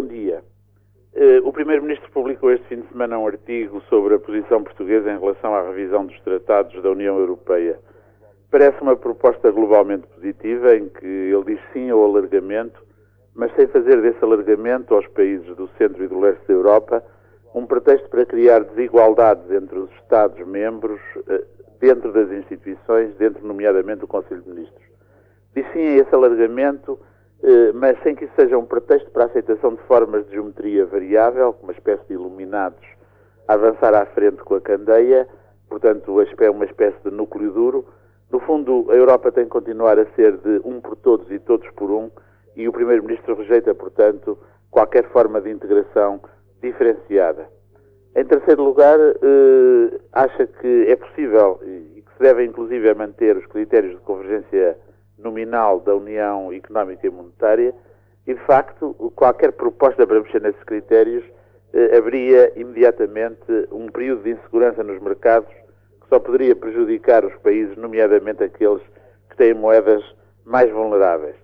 Bom dia. Uh, o Primeiro-Ministro publicou este fim de semana um artigo sobre a posição portuguesa em relação à revisão dos tratados da União Europeia. Parece uma proposta globalmente positiva, em que ele diz sim ao alargamento, mas sem fazer desse alargamento aos países do centro e do leste da Europa um pretexto para criar desigualdades entre os Estados-membros uh, dentro das instituições, dentro nomeadamente do Conselho de Ministros. Diz sim a esse alargamento eh, mas sem que isso seja um pretexto para a aceitação de formas de geometria variável, uma espécie de iluminados, a avançar à frente com a candeia, portanto, uma espécie de núcleo duro. No fundo, a Europa tem que continuar a ser de um por todos e todos por um, e o Primeiro-Ministro rejeita, portanto, qualquer forma de integração diferenciada. Em terceiro lugar, eh, acha que é possível e que se deve, inclusive, manter os critérios de convergência nominal da União Económica e Monetária e, de facto, qualquer proposta para mexer nesses critérios eh, abria imediatamente um período de insegurança nos mercados que só poderia prejudicar os países, nomeadamente aqueles que têm moedas mais vulneráveis.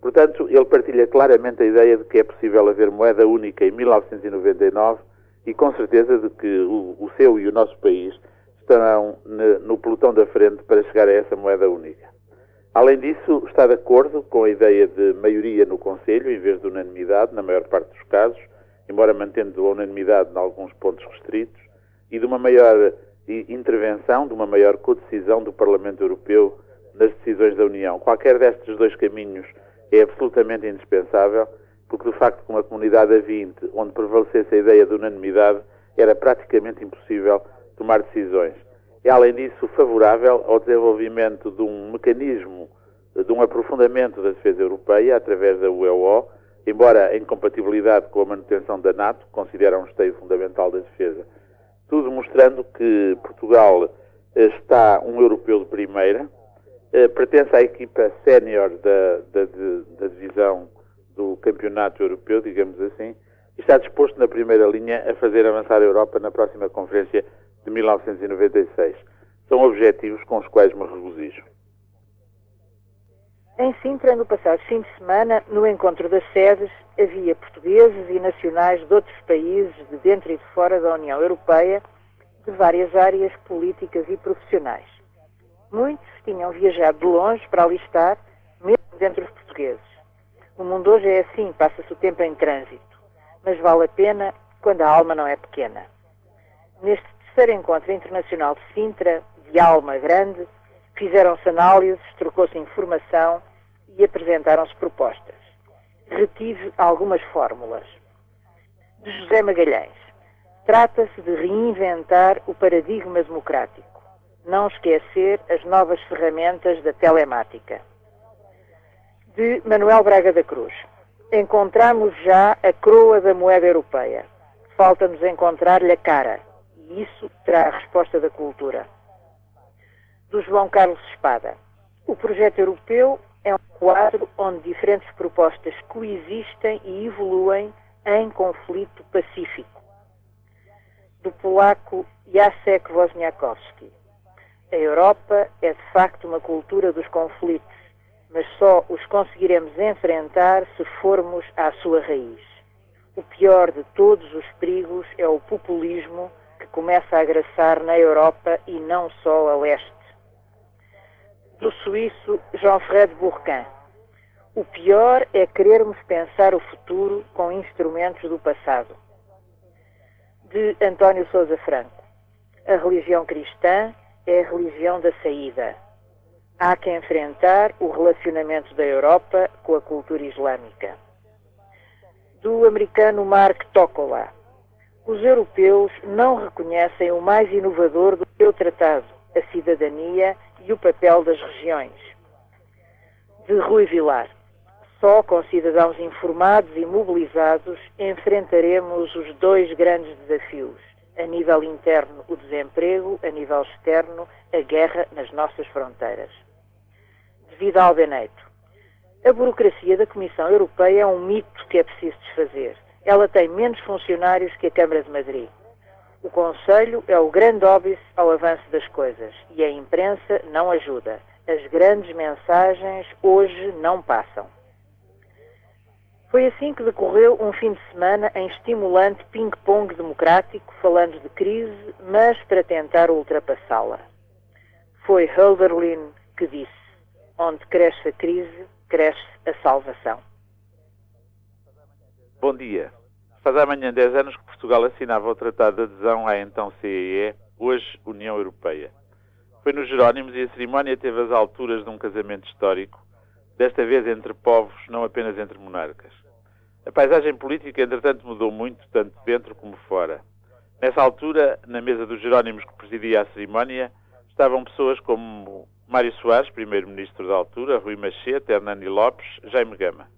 Portanto, ele partilha claramente a ideia de que é possível haver moeda única em 1999 e com certeza de que o, o seu e o nosso país estarão no pelotão da frente para chegar a essa moeda única. Além disso, está de acordo com a ideia de maioria no Conselho, em vez de unanimidade, na maior parte dos casos, embora mantendo a unanimidade em alguns pontos restritos, e de uma maior intervenção, de uma maior codecisão do Parlamento Europeu nas decisões da União. Qualquer destes dois caminhos é absolutamente indispensável, porque de facto, com uma comunidade a 20, onde prevalecesse a ideia de unanimidade, era praticamente impossível tomar decisões é, além disso, favorável ao desenvolvimento de um mecanismo de um aprofundamento da defesa europeia através da UEO, embora em compatibilidade com a manutenção da NATO, que considera um esteio fundamental da defesa. Tudo mostrando que Portugal eh, está um europeu de primeira, eh, pertence à equipa sénior da, da, da divisão do campeonato europeu, digamos assim, e está disposto na primeira linha a fazer avançar a Europa na próxima conferência de 1996. São objetivos com os quais me regozijo. Em Sintra, no passado fim de semana, no encontro das sedes, havia portugueses e nacionais de outros países, de dentro e de fora da União Europeia, de várias áreas políticas e profissionais. Muitos tinham viajado de longe para alistar, mesmo dentre os portugueses. O mundo hoje é assim, passa-se o tempo em trânsito, mas vale a pena quando a alma não é pequena. Neste terceiro encontro internacional de Sintra, de alma grande, fizeram-se análises, trocou-se informação e apresentaram-se propostas. Retive algumas fórmulas. De José Magalhães. Trata-se de reinventar o paradigma democrático. Não esquecer as novas ferramentas da telemática. De Manuel Braga da Cruz. Encontramos já a croa da moeda europeia. Falta-nos encontrar-lhe a cara e isso terá a resposta da cultura. Do João Carlos Espada. O projeto europeu é um quadro onde diferentes propostas coexistem e evoluem em conflito pacífico. Do polaco Jacek Wozniakowski. A Europa é de facto uma cultura dos conflitos, mas só os conseguiremos enfrentar se formos à sua raiz. O pior de todos os perigos é o populismo começa a agressar na Europa e não só a leste. Do suíço Jean-Fred Bourquin. O pior é querermos pensar o futuro com instrumentos do passado. De António Sousa Franco. A religião cristã é a religião da saída. Há que enfrentar o relacionamento da Europa com a cultura islâmica. Do americano Mark Tokola os europeus não reconhecem o mais inovador do seu tratado, a cidadania e o papel das regiões. De Rui Vilar. Só com cidadãos informados e mobilizados enfrentaremos os dois grandes desafios. A nível interno, o desemprego, a nível externo, a guerra nas nossas fronteiras. De Vidal Beneito. A burocracia da Comissão Europeia é um mito que é preciso desfazer ela tem menos funcionários que a Câmara de Madrid. O Conselho é o grande óbice ao avanço das coisas e a imprensa não ajuda. As grandes mensagens hoje não passam. Foi assim que decorreu um fim de semana em estimulante ping-pong democrático, falando de crise, mas para tentar ultrapassá-la. Foi Hölderlin que disse: onde cresce a crise, cresce a salvação. Bom dia. Faz amanhã 10 anos que Portugal assinava o Tratado de Adesão à então CEE, hoje União Europeia. Foi nos Jerónimos e a cerimónia teve as alturas de um casamento histórico, desta vez entre povos, não apenas entre monarcas. A paisagem política, entretanto, mudou muito, tanto dentro como fora. Nessa altura, na mesa dos Jerónimos que presidia a cerimónia, estavam pessoas como Mário Soares, primeiro-ministro da altura, Rui Machete, Hernani Lopes, Jaime Gama.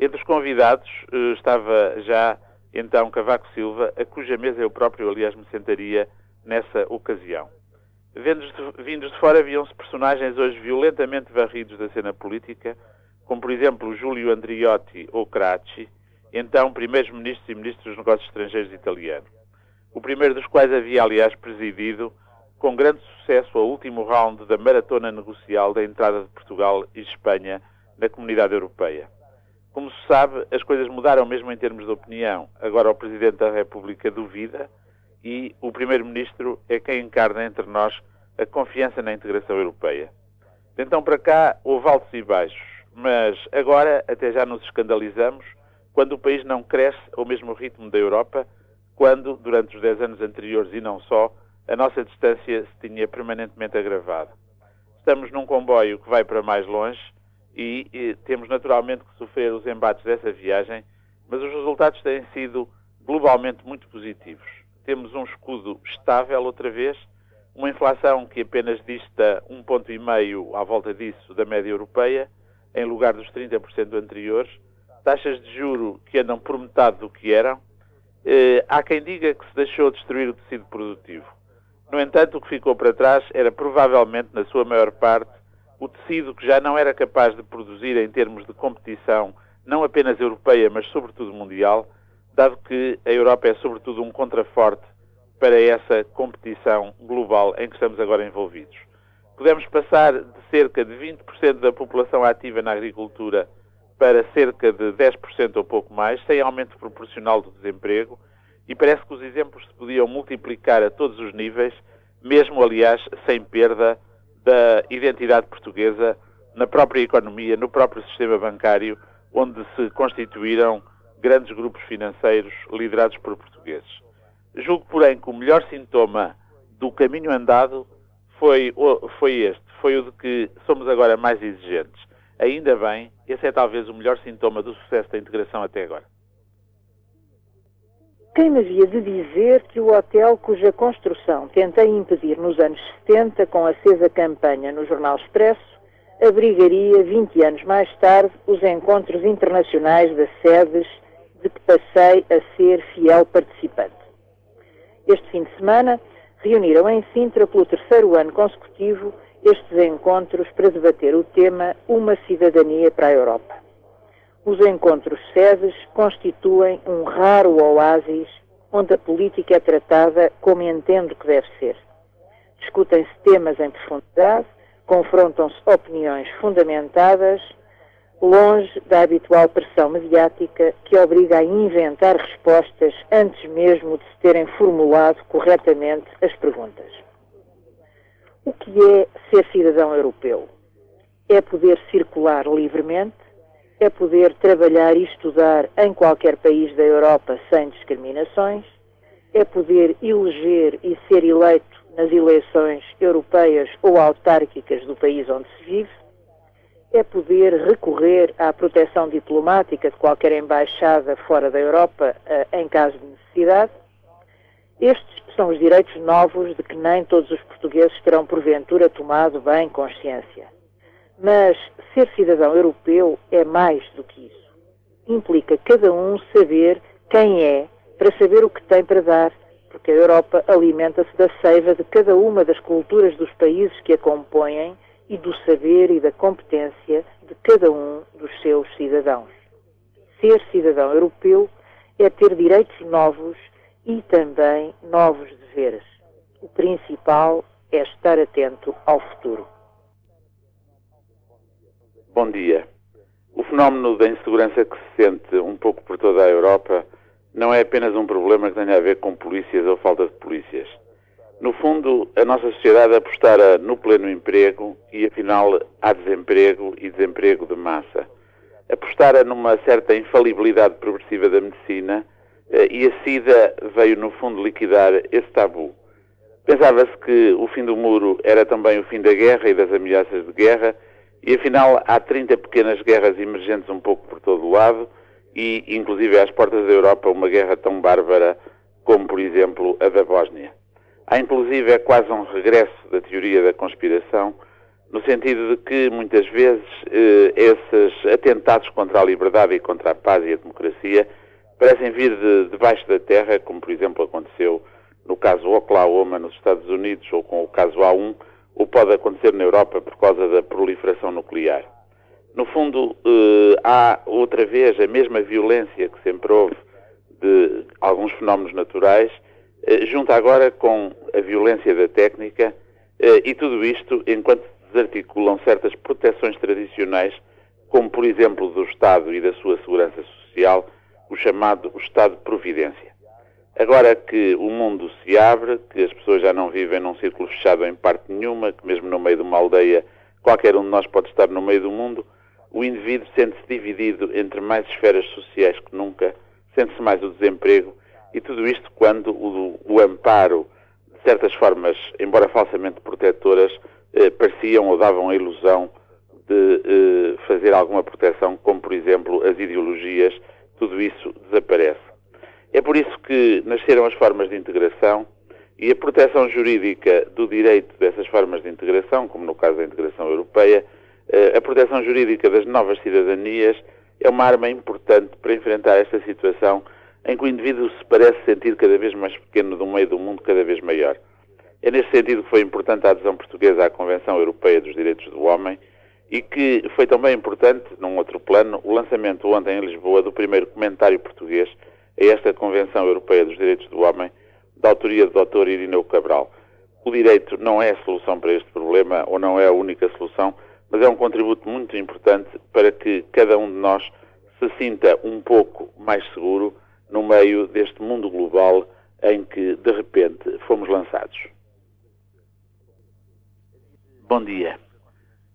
Entre os convidados eh, estava já então Cavaco Silva, a cuja mesa eu próprio, aliás, me sentaria nessa ocasião. Vindos de fora, viam-se personagens hoje violentamente varridos da cena política, como por exemplo Júlio Andriotti ou Cracci, então primeiros ministros e ministros dos negócios estrangeiros italiano. O primeiro dos quais havia, aliás, presidido com grande sucesso ao último round da maratona negocial da entrada de Portugal e Espanha na comunidade europeia. Como se sabe, as coisas mudaram mesmo em termos de opinião. Agora o Presidente da República duvida e o Primeiro-Ministro é quem encarna entre nós a confiança na integração europeia. De então para cá houve altos e baixos, mas agora até já nos escandalizamos quando o país não cresce ao mesmo ritmo da Europa, quando, durante os dez anos anteriores e não só, a nossa distância se tinha permanentemente agravado. Estamos num comboio que vai para mais longe e, e temos naturalmente que sofrer os embates dessa viagem, mas os resultados têm sido globalmente muito positivos temos um escudo estável outra vez, uma inflação que apenas dista um ponto e meio à volta disso da média europeia, em lugar dos 30% anteriores, taxas de juro que andam por metade do que eram. Eh, há quem diga que se deixou destruir o tecido produtivo. No entanto, o que ficou para trás era provavelmente, na sua maior parte, o tecido que já não era capaz de produzir em termos de competição, não apenas europeia, mas sobretudo mundial, dado que a Europa é sobretudo um contraforte para essa competição global em que estamos agora envolvidos. Podemos passar de cerca de 20% da população ativa na agricultura para cerca de 10% ou pouco mais, sem aumento proporcional do desemprego, e parece que os exemplos se podiam multiplicar a todos os níveis, mesmo, aliás, sem perda da identidade portuguesa na própria economia, no próprio sistema bancário, onde se constituíram grandes grupos financeiros liderados por portugueses. Julgo, porém, que o melhor sintoma do caminho andado foi, foi este, foi o de que somos agora mais exigentes. Ainda bem, esse é talvez o melhor sintoma do sucesso da integração até agora. Quem me havia de dizer que o hotel cuja construção tentei impedir nos anos 70 com acesa campanha no Jornal Expresso abrigaria 20 anos mais tarde os encontros internacionais das sedes de que passei a ser fiel participante. Este fim de semana reuniram em Sintra pelo terceiro ano consecutivo estes encontros para debater o tema Uma Cidadania para a Europa. Os encontros sedes constituem um raro oásis onde a política é tratada como entendo que deve ser. Discutem-se temas em profundidade, confrontam-se opiniões fundamentadas longe da habitual pressão mediática que obriga a inventar respostas antes mesmo de se terem formulado corretamente as perguntas. O que é ser cidadão europeu? É poder circular livremente, é poder trabalhar e estudar em qualquer país da Europa sem discriminações, é poder eleger e ser eleito nas eleições europeias ou autárquicas do país onde se vive, é poder recorrer à proteção diplomática de qualquer embaixada fora da Europa eh, em caso de necessidade. Estes são os direitos novos de que nem todos os portugueses terão porventura tomado bem consciência. Mas ser cidadão europeu é mais do que isso. Implica cada um saber quem é para saber o que tem para dar, porque a Europa alimenta-se da seiva de cada uma das culturas dos países que a compõem e do saber e da competência de cada um dos seus cidadãos. Ser cidadão europeu é ter direitos novos e também novos deveres. O principal é estar atento ao futuro. Bom dia. O fenómeno da insegurança que se sente um pouco por toda a Europa não é apenas um problema que tenha a ver com polícias ou falta de polícias. No fundo, a nossa sociedade apostara no pleno emprego e, afinal, há desemprego e desemprego de massa. Apostara numa certa infalibilidade progressiva da medicina eh, e a SIDA veio, no fundo, liquidar esse tabu. Pensava-se que o fim do muro era também o fim da guerra e das ameaças de guerra, e afinal há 30 pequenas guerras emergentes um pouco por todo o lado, e inclusive às portas da Europa uma guerra tão bárbara como, por exemplo, a da Bósnia. Há inclusive é quase um regresso da teoria da conspiração, no sentido de que muitas vezes eh, esses atentados contra a liberdade e contra a paz e a democracia parecem vir de, debaixo da terra, como por exemplo aconteceu no caso Oklahoma nos Estados Unidos ou com o caso A1, ou pode acontecer na Europa por causa da proliferação nuclear. No fundo, eh, há outra vez a mesma violência que sempre houve de alguns fenómenos naturais, eh, junta agora com a violência da técnica, eh, e tudo isto enquanto desarticulam certas proteções tradicionais, como por exemplo do Estado e da sua segurança social, o chamado Estado de Providência. Agora que o mundo se abre, que as pessoas já não vivem num círculo fechado em parte nenhuma, que mesmo no meio de uma aldeia qualquer um de nós pode estar no meio do mundo, o indivíduo sente-se dividido entre mais esferas sociais que nunca, sente-se mais o desemprego, e tudo isto quando o, o amparo de certas formas, embora falsamente protetoras, eh, pareciam ou davam a ilusão de eh, fazer alguma proteção, como por exemplo as ideologias, tudo isso desaparece. É por isso que nasceram as formas de integração e a proteção jurídica do direito dessas formas de integração, como no caso da integração europeia, eh, a proteção jurídica das novas cidadanias é uma arma importante para enfrentar esta situação em que o indivíduo se parece sentir cada vez mais pequeno do meio do mundo cada vez maior. É nesse sentido que foi importante a adesão portuguesa à Convenção Europeia dos Direitos do Homem e que foi também importante, num outro plano, o lançamento ontem em Lisboa do primeiro comentário português a esta Convenção Europeia dos Direitos do Homem, da autoria do Dr. Irineu Cabral. O direito não é a solução para este problema, ou não é a única solução, mas é um contributo muito importante para que cada um de nós se sinta um pouco mais seguro no meio deste mundo global em que, de repente, fomos lançados. Bom dia.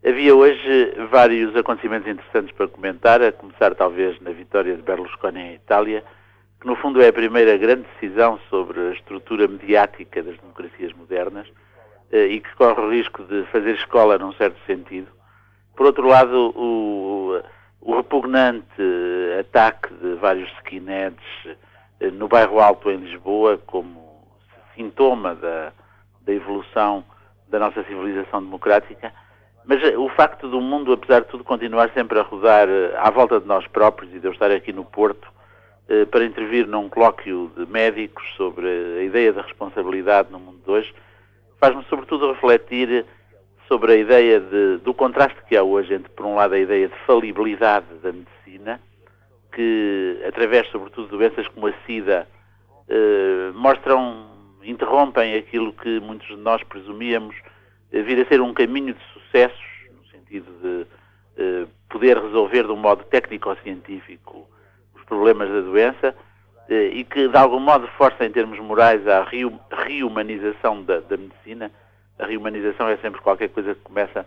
Havia hoje vários acontecimentos interessantes para comentar, a começar talvez na vitória de Berlusconi em Itália, que no fundo é a primeira grande decisão sobre a estrutura mediática das democracias modernas eh, e que corre o risco de fazer escola num certo sentido. Por outro lado, o, o repugnante ataque de vários skinheads eh, no bairro Alto em Lisboa, como sintoma da, da evolução da nossa civilização democrática, mas eh, o facto do mundo, apesar de tudo, continuar sempre a rodar à volta de nós próprios e de eu estar aqui no Porto, para intervir num colóquio de médicos sobre a ideia da responsabilidade no mundo de hoje, faz-me sobretudo refletir sobre a ideia de, do contraste que há hoje entre, por um lado, a ideia de falibilidade da medicina, que, através, sobretudo, de doenças como a SIDA, eh, mostram, interrompem aquilo que muitos de nós presumíamos eh, vir a ser um caminho de sucessos, no sentido de eh, poder resolver de um modo técnico-científico problemas da doença eh, e que de algum modo força em termos morais a reumanização da, da, medicina. A reumanização é sempre qualquer coisa que começa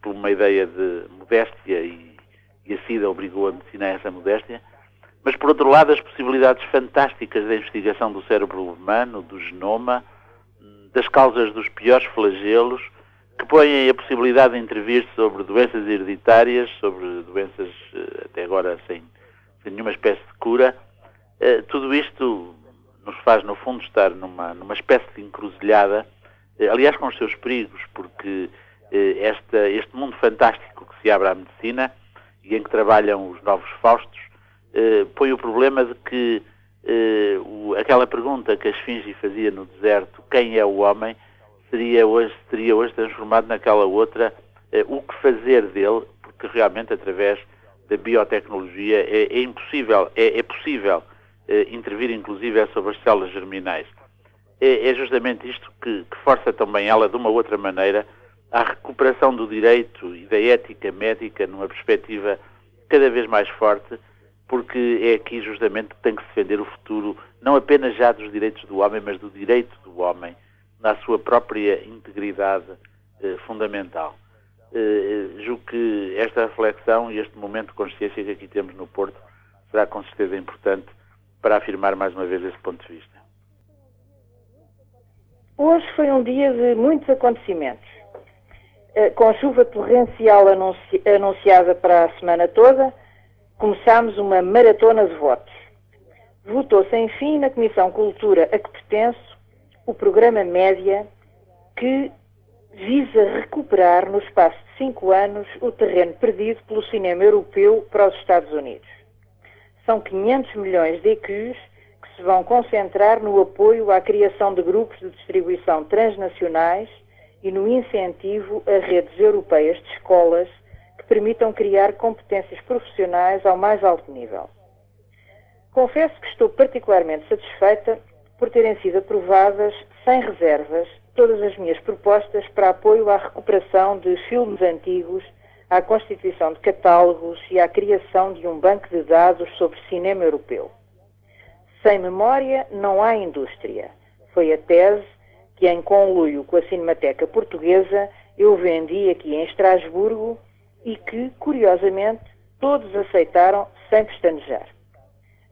por uma ideia de modéstia e, e a SIDA obrigou a medicina a essa modéstia. Mas por outro lado as possibilidades fantásticas da investigação do cérebro humano, do genoma, das causas dos piores flagelos, que põem a possibilidade de intervir sobre doenças hereditárias, sobre doenças eh, até agora sem nenhuma espécie de cura, eh, tudo isto nos faz, no fundo, estar numa, numa espécie de encruzilhada, eh, aliás, com os seus perigos, porque eh, esta, este mundo fantástico que se abre à medicina e em que trabalham os novos Faustos, põe o problema de que aquela pergunta que a Esfinge fazia no deserto, quem é o homem, seria hoje, seria hoje transformado naquela outra, o que fazer dele, porque realmente através da biotecnologia é, é impossível, é, é possível é, intervir inclusive é sobre as células germinais. É, é justamente isto que, que, força também ela, de uma outra maneira, à recuperação do direito e da ética médica numa perspectiva cada vez mais forte, porque é aqui justamente que tem que se defender o futuro, não apenas já dos direitos do homem, mas do direito do homem na sua própria integridade eh, fundamental. Eh, julgo que esta reflexão e este momento de consciência que aqui temos no Porto será com certeza importante para afirmar mais uma vez esse ponto de vista. Hoje foi um dia de muitos acontecimentos. Eh, com chuva torrencial anunci anunciada para a semana toda, começámos uma maratona de votos. Votou-se, enfim, na Comissão Cultura a que pertenço, o programa Média, que visa recuperar, no espaço de cinco anos, o terreno perdido pelo cinema europeu para os Estados Unidos. São 500 milhões de EQs que se vão concentrar no apoio à criação de grupos de distribuição transnacionais e no incentivo a redes europeias de escolas que permitam criar competências profissionais ao mais alto nível. Confesso que estou particularmente satisfeita por terem sido aprovadas, sem reservas, todas as minhas propostas para apoio à recuperação de filmes antigos, à constituição de catálogos e à criação de um banco de dados sobre cinema europeu. Sem memória não há indústria. Foi a tese que, em conluio com a Cinemateca Portuguesa, eu vendi aqui em Estrasburgo e que, curiosamente, todos aceitaram sem pestanejar.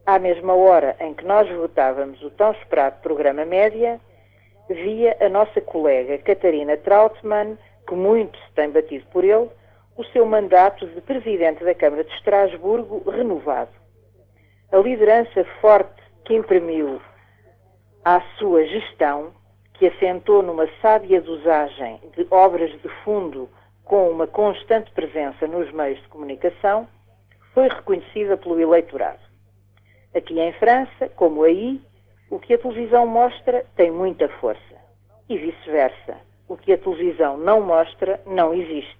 À mesma hora em que nós votávamos o tão esperado programa média, via a nossa colega Catarina Trautmann, que muito se tem batido por ele, o seu mandato de Presidente da Câmara de Estrasburgo renovado. A liderança forte que imprimiu à sua gestão, que assentou numa sábia dosagem de obras de fundo com uma constante presença nos meios de comunicação, foi reconhecida pelo eleitorado. Aqui em França, como aí, o que a televisão mostra tem muita força. E vice-versa. O que a televisão não mostra não existe.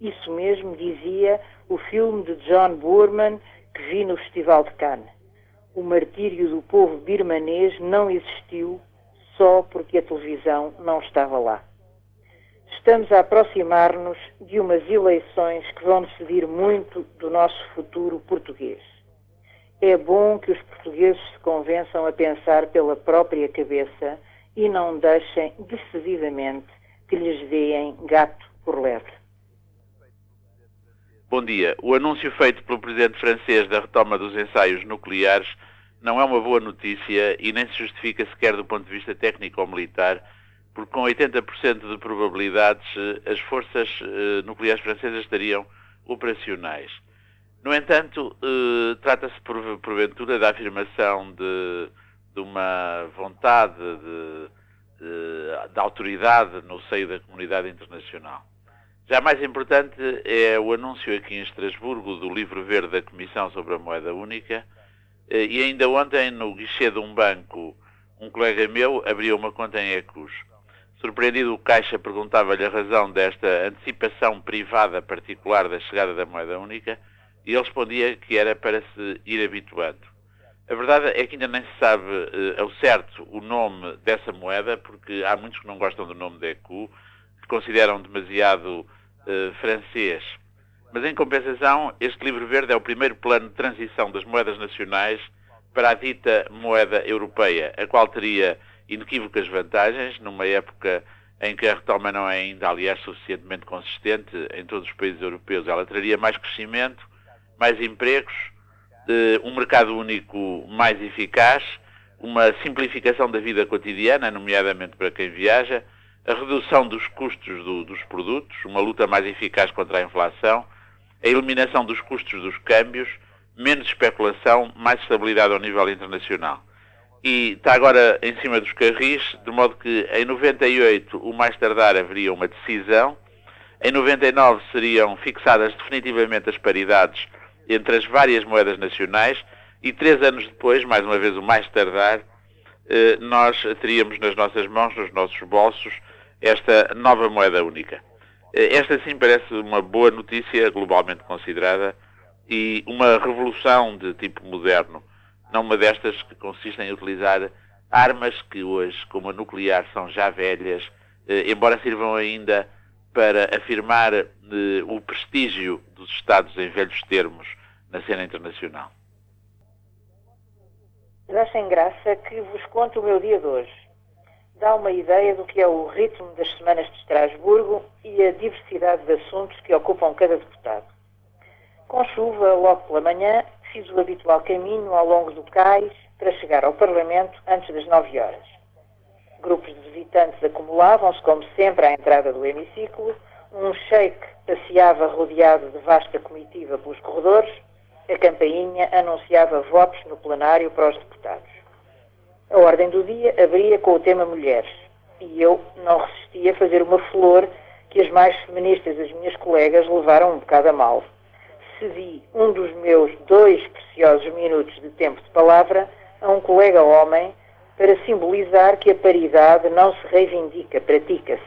Isso mesmo dizia o filme de John Boorman que vi no Festival de Cannes o martírio do povo birmanês não existiu só porque a televisão não estava lá. Estamos a aproximar-nos de umas eleições que vão decidir muito do nosso futuro português. É bom que os portugueses se convençam a pensar pela própria cabeça e não deixem decididamente que lhes deem gato por lebre. Bom dia. O anúncio feito pelo presidente francês da retoma dos ensaios nucleares não é uma boa notícia e nem se justifica sequer do ponto de vista técnico ou militar, porque com 80% de probabilidades eh, as forças eh, nucleares francesas estariam operacionais. No entanto, eh, trata-se porventura da afirmação de, de uma vontade de, de, de autoridade no seio da comunidade internacional. Já mais importante é o anúncio aqui em Estrasburgo do livro verde da Comissão sobre a Moeda Única. Eh, e ainda ontem, no guichê de um banco, um colega meu abriu uma conta em Ecus. Surpreendido, o Caixa perguntava-lhe a razão desta antecipação privada particular da chegada da moeda única e ele respondia que era para se ir habituando. A verdade é que ainda nem se sabe uh, ao certo o nome dessa moeda, porque há muitos que não gostam do nome de ECU, que consideram demasiado uh, francês. Mas, em compensação, este livro verde é o primeiro plano de transição das moedas nacionais para a dita moeda europeia, a qual teria inequívocas vantagens, numa época em que a retoma não é ainda, aliás, suficientemente consistente em todos os países europeus. Ela traria mais crescimento, mais empregos, um mercado único mais eficaz, uma simplificação da vida cotidiana, nomeadamente para quem viaja, a redução dos custos do, dos produtos, uma luta mais eficaz contra a inflação, a eliminação dos custos dos câmbios, menos especulação, mais estabilidade ao nível internacional. E está agora em cima dos carris, de modo que em 98, o mais tardar, haveria uma decisão. Em 99 seriam fixadas definitivamente as paridades entre as várias moedas nacionais e três anos depois, mais uma vez o mais tardar, eh, nós teríamos nas nossas mãos, nos nossos bolsos, esta nova moeda única. Eh, esta sim parece uma boa notícia globalmente considerada e uma revolução de tipo moderno, não uma destas que consistem em utilizar armas que hoje, como a nuclear, são já velhas, eh, embora sirvam ainda para afirmar eh, o prestígio dos Estados em velhos termos na cena internacional? Achem graça que vos conto o meu dia de hoje. Dá uma ideia do que é o ritmo das semanas de Estrasburgo e a diversidade de assuntos que ocupam cada deputado. Com chuva, logo pela manhã, fiz o habitual caminho ao longo do cais para chegar ao Parlamento antes das nove horas. Grupos de visitantes acumulavam-se, como sempre, à entrada do hemiciclo. Um sheik passeava rodeado de vasta comitiva pelos corredores. A campainha anunciava votos no plenário para os deputados. A ordem do dia abria com o tema mulheres. E eu não resisti a fazer uma flor que as mais feministas das minhas colegas levaram um bocado a mal. Cedi um dos meus dois preciosos minutos de tempo de palavra a um colega homem para simbolizar que a paridade não se reivindica, pratica-se.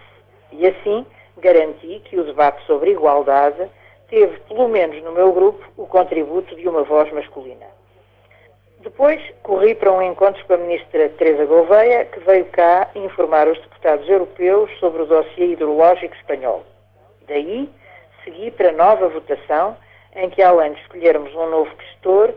E assim garanti que o debate sobre igualdade teve, pelo menos no meu grupo, o contributo de uma voz masculina. Depois corri para um encontro com a ministra Teresa Gouveia, que veio cá informar os deputados europeus sobre o dossiê hidrológico espanhol. Daí segui para nova votação, em que além de escolhermos um novo gestor,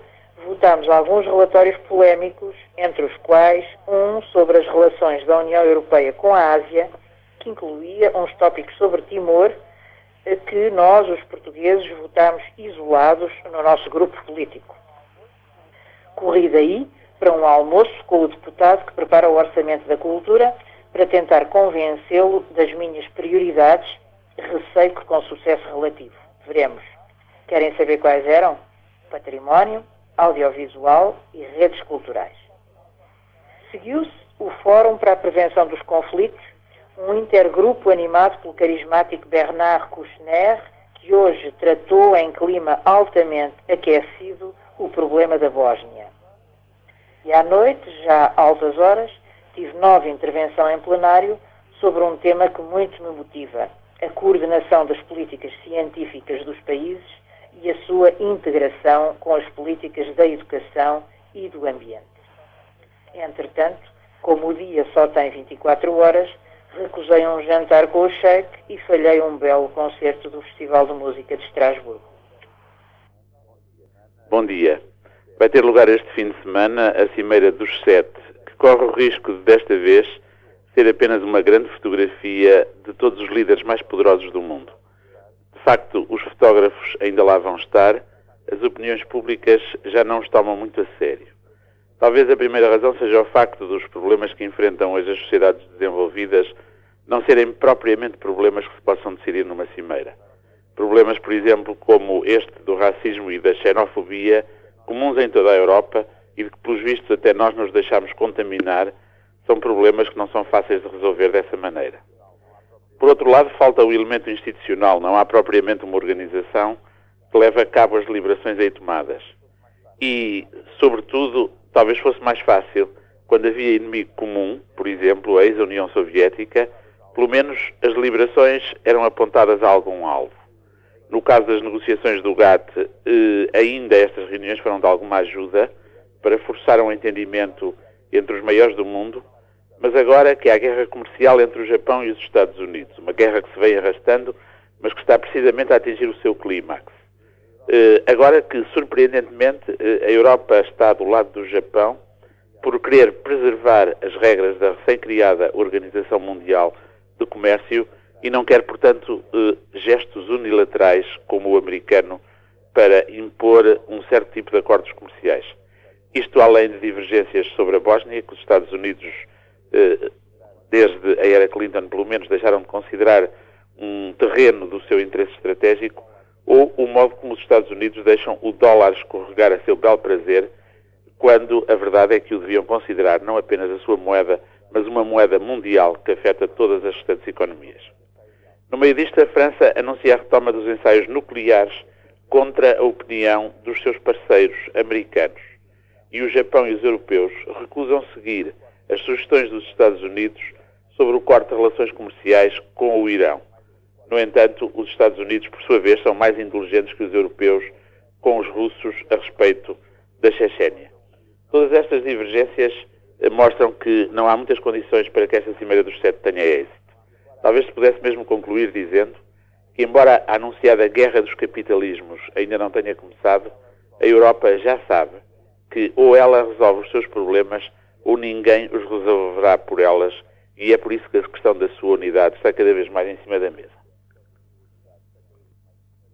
votámos alguns relatórios polémicos, entre os quais um sobre as relações da União Europeia com a Ásia, que incluía uns tópicos sobre Timor, que nós, os portugueses, votámos isolados no nosso grupo político. Corri daí para um almoço com o deputado que prepara o Orçamento da Cultura para tentar convencê-lo das minhas prioridades, receio que com sucesso relativo. Veremos. Querem saber quais eram? Património, audiovisual e redes culturais. Seguiu-se o Fórum para a Prevenção dos Conflitos, um intergrupo animado pelo carismático Bernard Kouchner, que hoje tratou em clima altamente aquecido o problema da Bósnia. E à noite, já altas horas, tive nova intervenção em plenário sobre um tema que muito me motiva, a coordenação das políticas científicas dos países e a sua integração com as políticas da educação e do ambiente. Entretanto, como o dia só tem 24 horas, recusei um jantar com o Sheik e falhei um belo concerto do Festival de Música de Estrasburgo. Bom dia. Vai ter lugar este fim de semana a Cimeira dos Sete, que corre o risco de, desta vez, ser apenas uma grande fotografia de todos os líderes mais poderosos do mundo. De facto, os fotógrafos ainda lá vão estar, as opiniões públicas já não os tomam muito a sério. Talvez a primeira razão seja o facto dos problemas que enfrentam hoje as sociedades desenvolvidas não serem propriamente problemas que se possam decidir numa cimeira. Problemas, por exemplo, como este do racismo e da xenofobia, comuns em toda a Europa e que, pelos vistos, até nós nos deixamos contaminar, são problemas que não são fáceis de resolver dessa maneira. Por outro lado, falta o elemento institucional, não há propriamente uma organização que leve a cabo as deliberações aí tomadas. E, sobretudo, talvez fosse mais fácil, quando havia inimigo comum, por exemplo, a ex-União Soviética, pelo menos as deliberações eram apontadas a algum alvo. No caso das negociações do GATT, eh, ainda estas reuniões foram de alguma ajuda para forçar um entendimento entre os maiores do mundo mas agora que há a guerra comercial entre o Japão e os Estados Unidos, uma guerra que se vem arrastando, mas que está precisamente a atingir o seu clímax. Uh, agora que, surpreendentemente, uh, a Europa está do lado do Japão por querer preservar as regras da recém-criada Organização Mundial do Comércio e não quer, portanto, uh, gestos unilaterais como o americano para impor um certo tipo de acordos comerciais. Isto além de divergências sobre a Bósnia, que os Estados Unidos eh, desde a era Clinton, pelo menos, deixaram de considerar um terreno do seu interesse estratégico, ou o modo como os Estados Unidos deixam o dólar escorregar a seu belo prazer, quando a verdade é que o deviam considerar não apenas a sua moeda, mas uma moeda mundial que afeta todas as restantes economias. No meio disto, a França anuncia a retoma dos ensaios nucleares contra a opinião dos seus parceiros americanos. E o Japão e os europeus recusam seguir as sugestões dos Estados Unidos sobre o corte de relações comerciais com o Irão. No entanto, os Estados Unidos, por sua vez, são mais indulgentes que os europeus com os russos a respeito da Chechênia. Todas estas divergências eh, mostram que não há muitas condições para que esta Cimeira dos Sete tenha êxito. Talvez se pudesse mesmo concluir dizendo que, embora a anunciada guerra dos capitalismos ainda não tenha começado, a Europa já sabe que ou ela resolve os seus problemas ou ninguém os resolverá por elas, e é por isso que a questão da sua unidade está cada vez mais em cima da mesa.